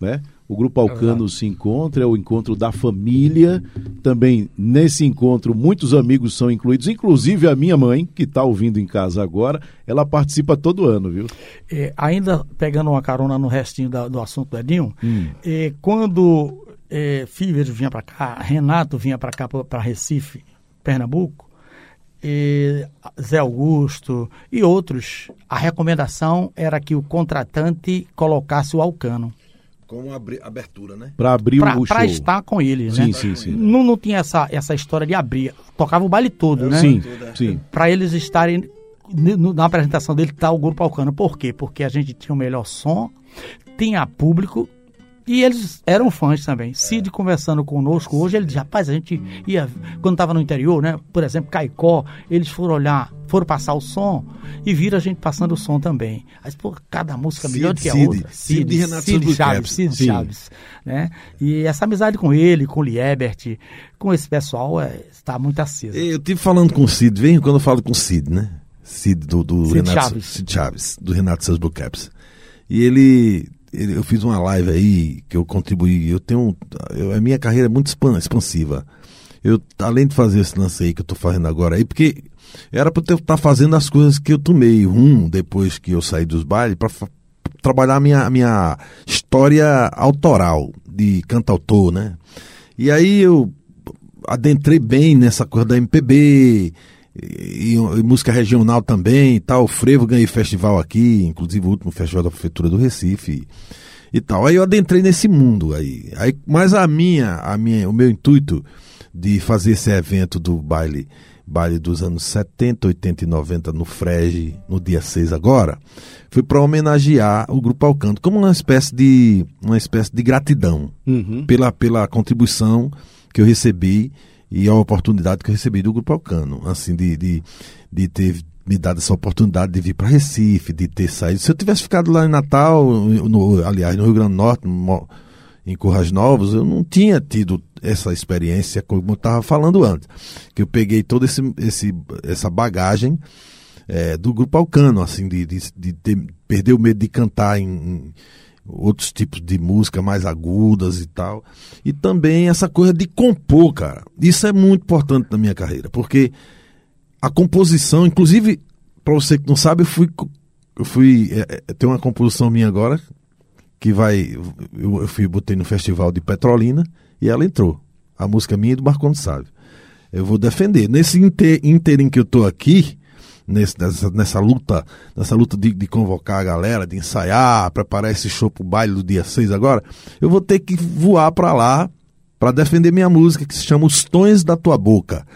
né? O Grupo Alcano se encontra, é o encontro da família. Também nesse encontro, muitos amigos são incluídos, inclusive a minha mãe, que está ouvindo em casa agora, ela participa todo ano, viu? É, ainda pegando uma carona no restinho da- do assunto do Edinho, Hum. é, quando é, Fíveres vinha para cá, Renato vinha para cá, para Recife, Pernambuco, é, Zé Augusto e outros, a recomendação era que o contratante colocasse o Alcano Como abertura, né? Para abrir o show. para estar com ele, Sim, né? sim, sim. Não, não tinha essa, essa história de abrir, tocava o baile todo, né? Sim, sim. para eles estarem na apresentação dele tá o grupo Alcano. Por quê? Porque a gente tinha o melhor som, tinha público E eles eram fãs também. Cid conversando conosco hoje, ele diz, rapaz, a gente ia, quando estava no interior, né? Por exemplo, Caicó, eles foram olhar, foram passar o som e viram a gente passando o som também. Aí, pô, cada música Cid, melhor do que a Cid, outra. Cid de Renato Cid Chaves. Cid Sim. Chaves. Né? E essa amizade com ele, com o Liebert, com esse pessoal, é, está muito acesa. Eu tive falando com o Cid, vem quando eu falo com o Cid, né? Cid do, do Cid Renato Chaves. Cid Chaves, do Renato Seus Blue Caps. E ele- eu fiz uma live aí que eu contribuí. Eu tenho. eu- a minha carreira é muito expan- expansiva. Eu, além de fazer esse lance aí que eu tô fazendo agora aí, porque era pra eu estar fazendo as coisas que eu tomei rum depois que eu saí dos bailes, para trabalhar a minha, a minha história autoral de cantautor, né? E aí eu adentrei bem nessa coisa da MPB e, e música regional também e tal. Frevo ganhei festival aqui, inclusive o último festival da prefeitura do Recife e tal. Aí eu adentrei nesse mundo aí. aí mas a minha, a minha, o meu intuito de fazer esse evento do baile baile dos anos 70, 80 e 90 no Frege, no dia 6 agora, foi para homenagear o grupo Alcanto como uma espécie de uma espécie de gratidão Uhum. pela, pela contribuição que eu recebi e a oportunidade que eu recebi do Grupo Alcano, assim, de, de, de ter me dado essa oportunidade de vir para Recife, de ter saído. Se eu tivesse ficado lá em Natal, no- aliás, no Rio Grande do Norte, em Currais Novos, eu não tinha tido essa experiência, como eu estava falando antes, que eu peguei toda esse, esse, essa bagagem é, do grupo Alcano, assim, de, de, de ter- perder o medo de cantar em, em outros tipos de música mais agudas e tal. E também essa coisa de compor, cara. Isso é muito importante na minha carreira, porque a composição, inclusive, para você que não sabe, eu fui. Eu fui. É, é, tem uma composição minha agora, que vai. Eu, eu fui, botei no festival de Petrolina e ela entrou. A música minha e do Marconi Sávio. Eu vou defender. Nesse inte- interim que eu tô aqui, nesse, nessa, nessa luta, nessa luta de, de convocar a galera, de ensaiar, preparar esse show pro baile do dia 6 agora, eu vou ter que voar para lá para defender minha música que se chama Os Tons da Tua Boca,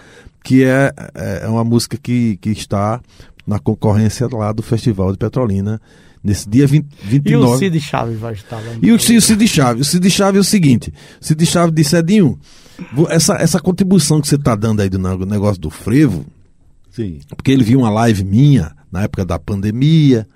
que é, é é uma música que, que está na concorrência lá do Festival de Petrolina, nesse dia 20, E 29. o Cid Chaves vai estar lá. E o, o Cid Chaves, o Cid Chaves é o seguinte, o Cid Chaves disse, Edinho, essa, essa contribuição que você está dando aí do ne- negócio do frevo, Sim. porque ele viu uma live minha na época da pandemia.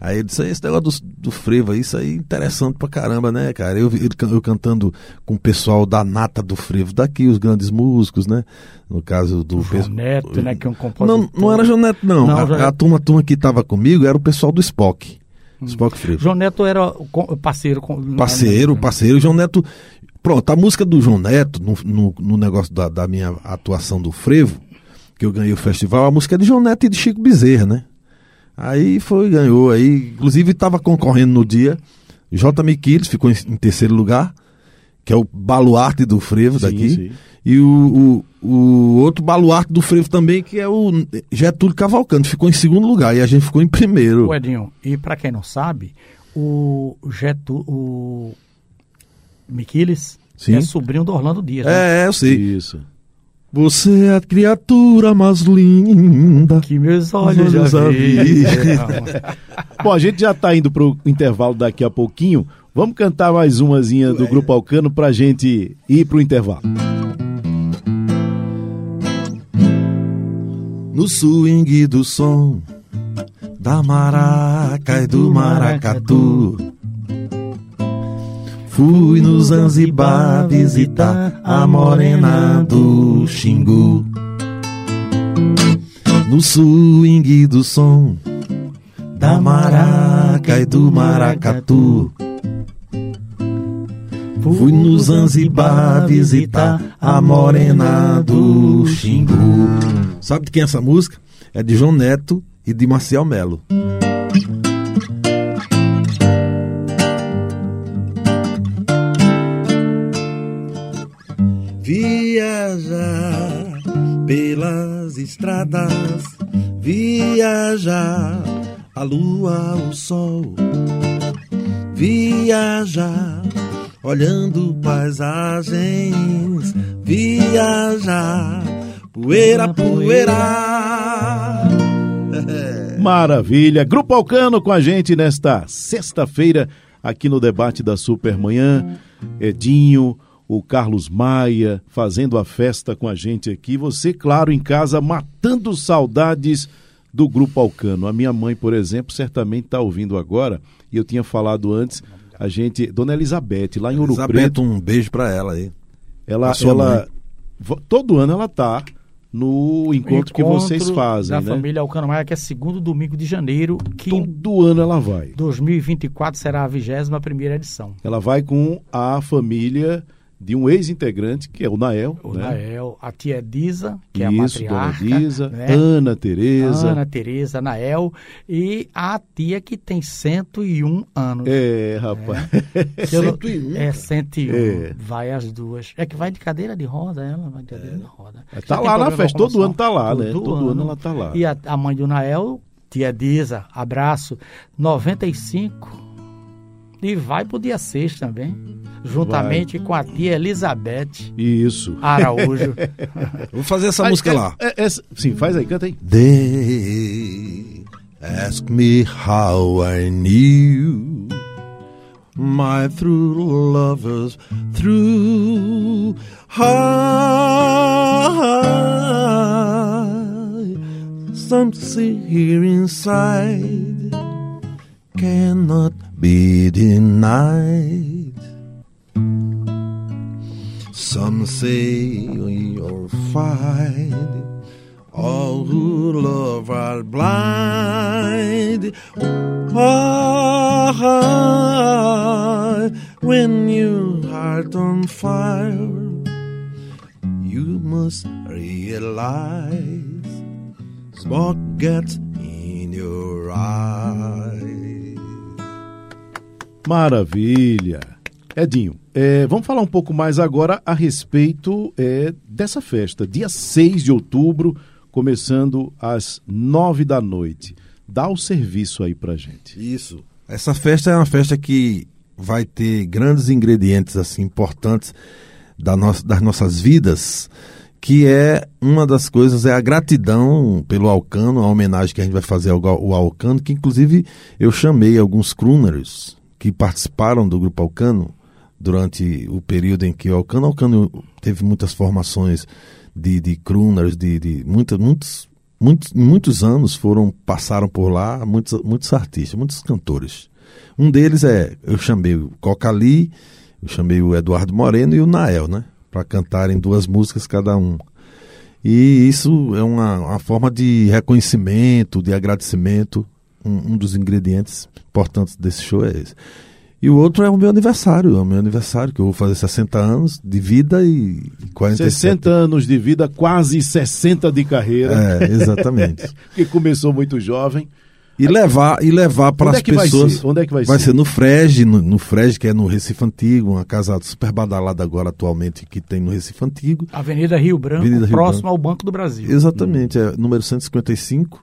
Aí ele disse: esse negócio do, do frevo aí, isso aí é interessante pra caramba, né, cara? Eu, vi ele can- eu cantando com o pessoal da nata do frevo daqui, os grandes músicos, né? No caso do. João Neto, né, que é um compositor. Não, não era João Neto, não. Não, a, João a turma, a turma que tava comigo era o pessoal do Spock. Spock Frevo. João Neto era parceiro. com- Parceiro, parceiro. João Neto. Pronto, a música do João Neto, no, no, no negócio da, da minha atuação do Frevo, que eu ganhei o festival, a música é de João Neto e de Chico Bezerra, né? Aí foi, ganhou aí. Inclusive estava concorrendo no dia. J. Miquiles ficou em, em terceiro lugar, que é o baluarte do Frevo Sim, daqui. sim. E o, o, o outro baluarte do Frevo também, que é o Getúlio Cavalcante, ficou em segundo lugar e a gente ficou em primeiro. O Edinho, e para quem não sabe, o Getu, o Miquiles Sim. é sobrinho do Orlando Dias. né? É, eu sei. Isso. Você é a criatura mais linda. Que meus olhos já Olhos já vi. vi. Bom, a gente já está indo pro intervalo daqui a pouquinho. Vamos cantar mais umazinha do Grupo Alcano pra gente ir pro intervalo. No swing do som da maraca e do maracatu. Fui no Zanzibar visitar a morena do Xingu. No swing do som da maraca e do maracatu. Fui no Zanzibar visitar a morena do Xingu. Sabe de quem é essa música? É de João Neto e de Marcial Melo. Viajar pelas estradas, viajar a lua, o sol, viajar olhando paisagens, viajar poeira, poeira. Maravilha. Grupo Alcano com a gente nesta sexta-feira aqui no debate da Supermanhã. Edinho, o Carlos Maia fazendo a festa com a gente aqui. Você, claro, em casa, matando saudades do Grupo Alcano. A minha mãe, por exemplo, certamente está ouvindo agora, e eu tinha falado antes, a gente, Dona Elizabeth, lá em Ouro Elizabeth, Preto. um beijo para ela aí. Ela, A sua ela todo ano ela tá no encontro, que vocês fazem, da né? família Alcano Maia, que é segundo domingo de janeiro, que em Todo ano ela vai. 2024 será a 21 primeira edição. Ela vai com a família de um ex-integrante, que é o Nael, O né? Nael, a tia Disa, que Isso, é a Dona matriarca. Disa, né? Ana Tereza. Ana Tereza, Nael e a tia que tem 101 anos. É, rapaz. Não- 101, É 101. É. Vai as duas. É que vai de cadeira de roda, ela vai de cadeira de roda. Tá Já tem lá na festa, todo ano tá lá, né? Todo ano ela tá lá. E a, a mãe do Nael, tia Disa, abraço, 95. E vai pro dia 6 também. Juntamente com a tia Elizabeth Isso. Araújo. Vou fazer essa Ah, música é- lá. é- é- sim, faz aí, canta aí. They ask me how I knew my true lovers through high. Something here inside cannot be denied. Some say you're fine. All who love are blind. Ah, when your heart on fire, you must realize smoke gets Maravilha. Edinho, é, vamos falar um pouco mais agora a respeito é, dessa festa, dia 6 de outubro, começando às 9 da noite. Dá o serviço aí pra gente. Isso. Essa festa é uma festa que vai ter grandes ingredientes assim importantes da nossa, das nossas vidas, que é uma das coisas é a gratidão pelo Alcano, a homenagem que a gente vai fazer ao, ao Alcano, que inclusive eu chamei alguns crooners que participaram do grupo Alcano durante o período em que o Alcano, Alcano teve muitas formações de, de crooners, de, de muita, muitos, muitos, muitos anos foram passaram por lá muitos, muitos artistas, muitos cantores. Um deles é, eu chamei o Cocali, eu chamei o Eduardo Moreno e o Nael, né? Para cantarem duas músicas cada um. E isso é uma, uma forma de reconhecimento, de agradecimento. Um, um dos ingredientes importantes desse show é esse. E o outro é o meu aniversário, é o meu aniversário, que eu vou fazer 60 anos de vida e 47. 60 anos de vida, quase 60 de carreira, É, exatamente. que começou muito jovem. E levar, e levar para Onde as é vai pessoas. Onde é que vai Vai ser? ser no Frege, no, no Frege, que é no Recife Antigo, uma casa super badalada agora atualmente que tem no Recife Antigo. Avenida Rio Branco, Avenida Rio próximo Branco. ao Banco do Brasil. Exatamente, é número 155.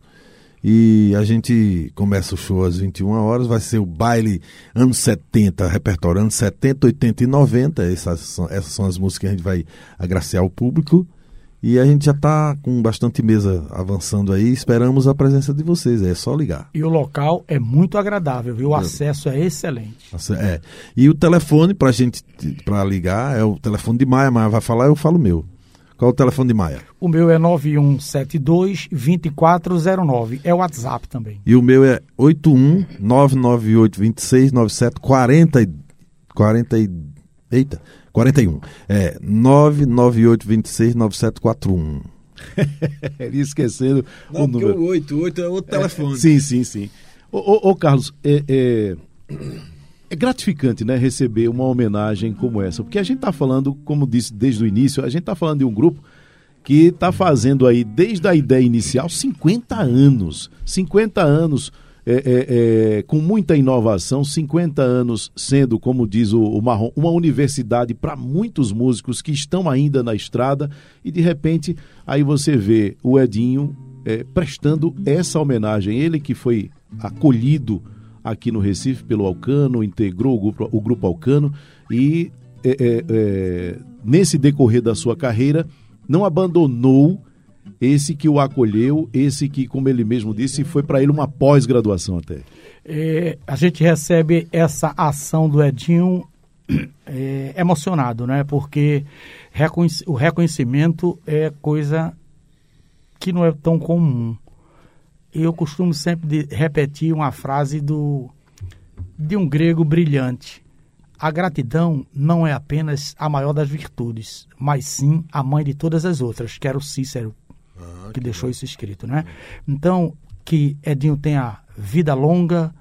E a gente começa o show às 21 horas, vai ser o baile anos 70, repertório anos 70, 80 e 90. Essas são, essas são as músicas que a gente vai agraciar o público. E a gente já está com bastante mesa avançando aí, esperamos a presença de vocês, é só ligar. E o local é muito agradável, viu? O acesso é excelente. É. E o telefone pra gente para ligar é o telefone de Maia, Maia vai falar, eu falo meu. Qual é o telefone de Maia? O meu é 9172-2409. É o WhatsApp também. E o meu é 81 998 26 97 40 e- 40 e- eita, 41. É 998 26 9741. Ele esquecendo o número. 88 é outro telefone. Sim, sim, sim. Ô, ô, ô, Carlos, é, é, é gratificante, né, receber uma homenagem como essa, porque a gente está falando, como disse desde o início, a gente está falando de um grupo que está fazendo aí, desde a ideia inicial, 50 anos. 50 anos é, é, é, com muita inovação, 50 anos sendo, como diz o, o Marrom, uma universidade para muitos músicos que estão ainda na estrada e de repente aí você vê o Edinho é, prestando essa homenagem. Ele que foi acolhido aqui no Recife pelo Alcano, integrou o grupo, o grupo Alcano e é, é, é, nesse decorrer da sua carreira não abandonou esse que o acolheu, esse que, como ele mesmo disse, foi para ele uma pós-graduação até. É, a gente recebe essa ação do Edinho é, emocionado, né? Porque o reconhecimento é coisa que não é tão comum. Eu costumo sempre repetir uma frase do de um grego brilhante. A gratidão não é apenas a maior das virtudes, mas sim a mãe de todas as outras, que era o Cícero, ah, que, que, deixou bom. isso escrito, né? Então, que Edinho tenha vida longa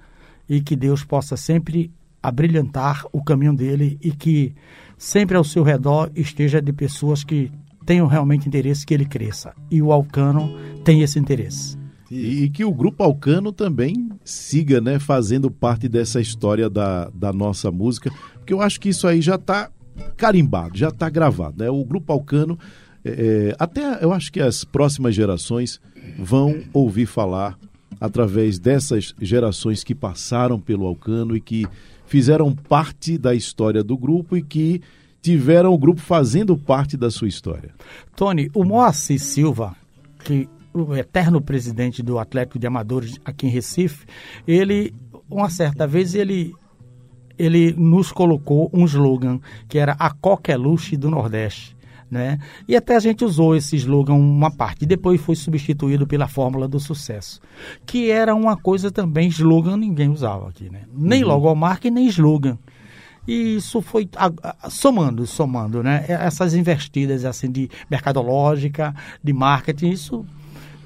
e que Deus possa sempre abrilhantar o caminho dele e que sempre ao seu redor esteja de pessoas que tenham realmente interesse que ele cresça. E o Alcano tem esse interesse. E, e, que o Grupo Alcano também siga né, fazendo parte dessa história da, da nossa música, porque eu acho que isso aí já está carimbado, já está gravado. Né? O Grupo Alcano, é, é, até eu acho que as próximas gerações vão ouvir falar através dessas gerações que passaram pelo Alcano e que fizeram parte da história do grupo e que tiveram o grupo fazendo parte da sua história. Tony, o Moacir Silva, que o eterno presidente do Atlético de Amadores aqui em Recife, ele, uma certa vez, ele, ele nos colocou um slogan que era a coqueluche do Nordeste. Né? E até a gente usou esse slogan uma parte, depois foi substituído pela fórmula do sucesso, que era uma coisa também, slogan ninguém usava aqui, né? Nem uhum. logomarca e nem slogan. E isso foi somando, somando, né? Essas investidas assim de mercadológica, de marketing, isso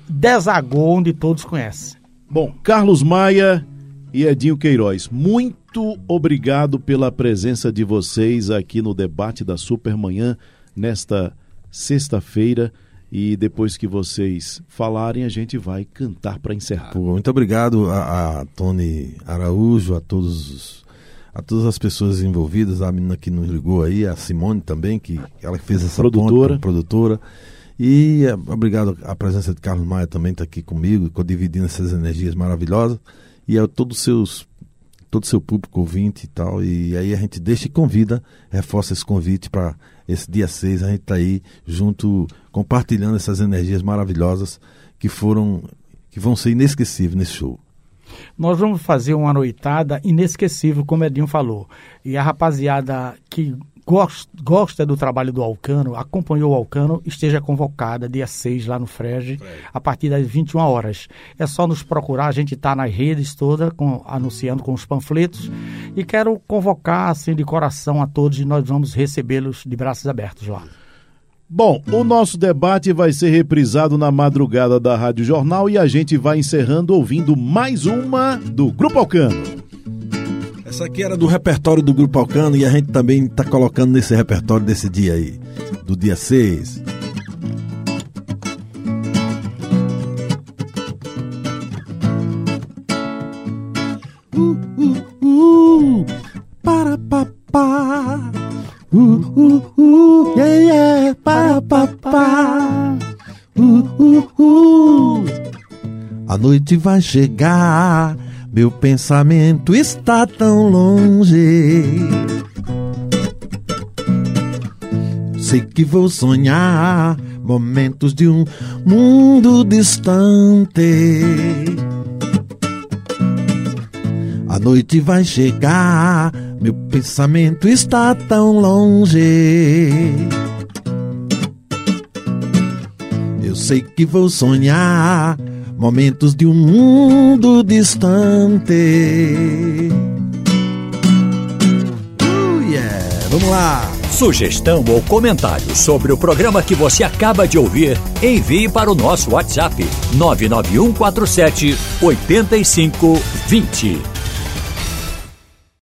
desagou onde todos conhecem. Bom, Carlos Maia e Edinho Queiroz, muito obrigado pela presença de vocês aqui no debate da Supermanhã nesta sexta-feira. E depois que vocês falarem, a gente vai cantar para encerrar. muito obrigado a, a, Tony Araújo, a todos a todas as pessoas envolvidas, a menina que nos ligou aí, a Simone também, que ela fez essa produtora. Ponte, produtora. E é, obrigado à presença de Carlos Maia também está aqui comigo, dividindo essas energias maravilhosas. E a todos seus todo seu público ouvinte e tal. E aí a gente deixa e convida, reforça esse convite para esse dia 6. A gente está aí junto, compartilhando essas energias maravilhosas que foram, que vão ser inesquecíveis nesse show. Nós vamos fazer uma noitada inesquecível, como Edinho falou. E a rapaziada que gosta do trabalho do Alcano, acompanhou o Alcano, esteja convocada dia 6 lá no Frege, a partir das 21 horas. É só nos procurar, a gente está nas redes todas, anunciando com os panfletos. E quero convocar, assim, de coração a todos e nós vamos recebê-los de braços abertos lá. Bom, o nosso debate vai ser reprisado na madrugada da Rádio Jornal e a gente vai encerrando ouvindo mais uma do Grupo Alcano. Essa aqui era do repertório do Grupo Alcano e a gente também está colocando nesse repertório desse dia aí, do dia 6. Uh, uh, uh, para papá. Uh, uh, uh, yeah, yeah, para papá. Uh, uh, uh. A noite vai chegar meu pensamento está tão longe. Sei que vou sonhar momentos de um mundo distante. A noite vai chegar, meu pensamento está tão longe. Eu sei que vou sonhar momentos de um mundo distante. Uh, yeah. Vamos lá! Sugestão ou comentário sobre o programa que você acaba de ouvir, envie para o nosso WhatsApp 99147 8520.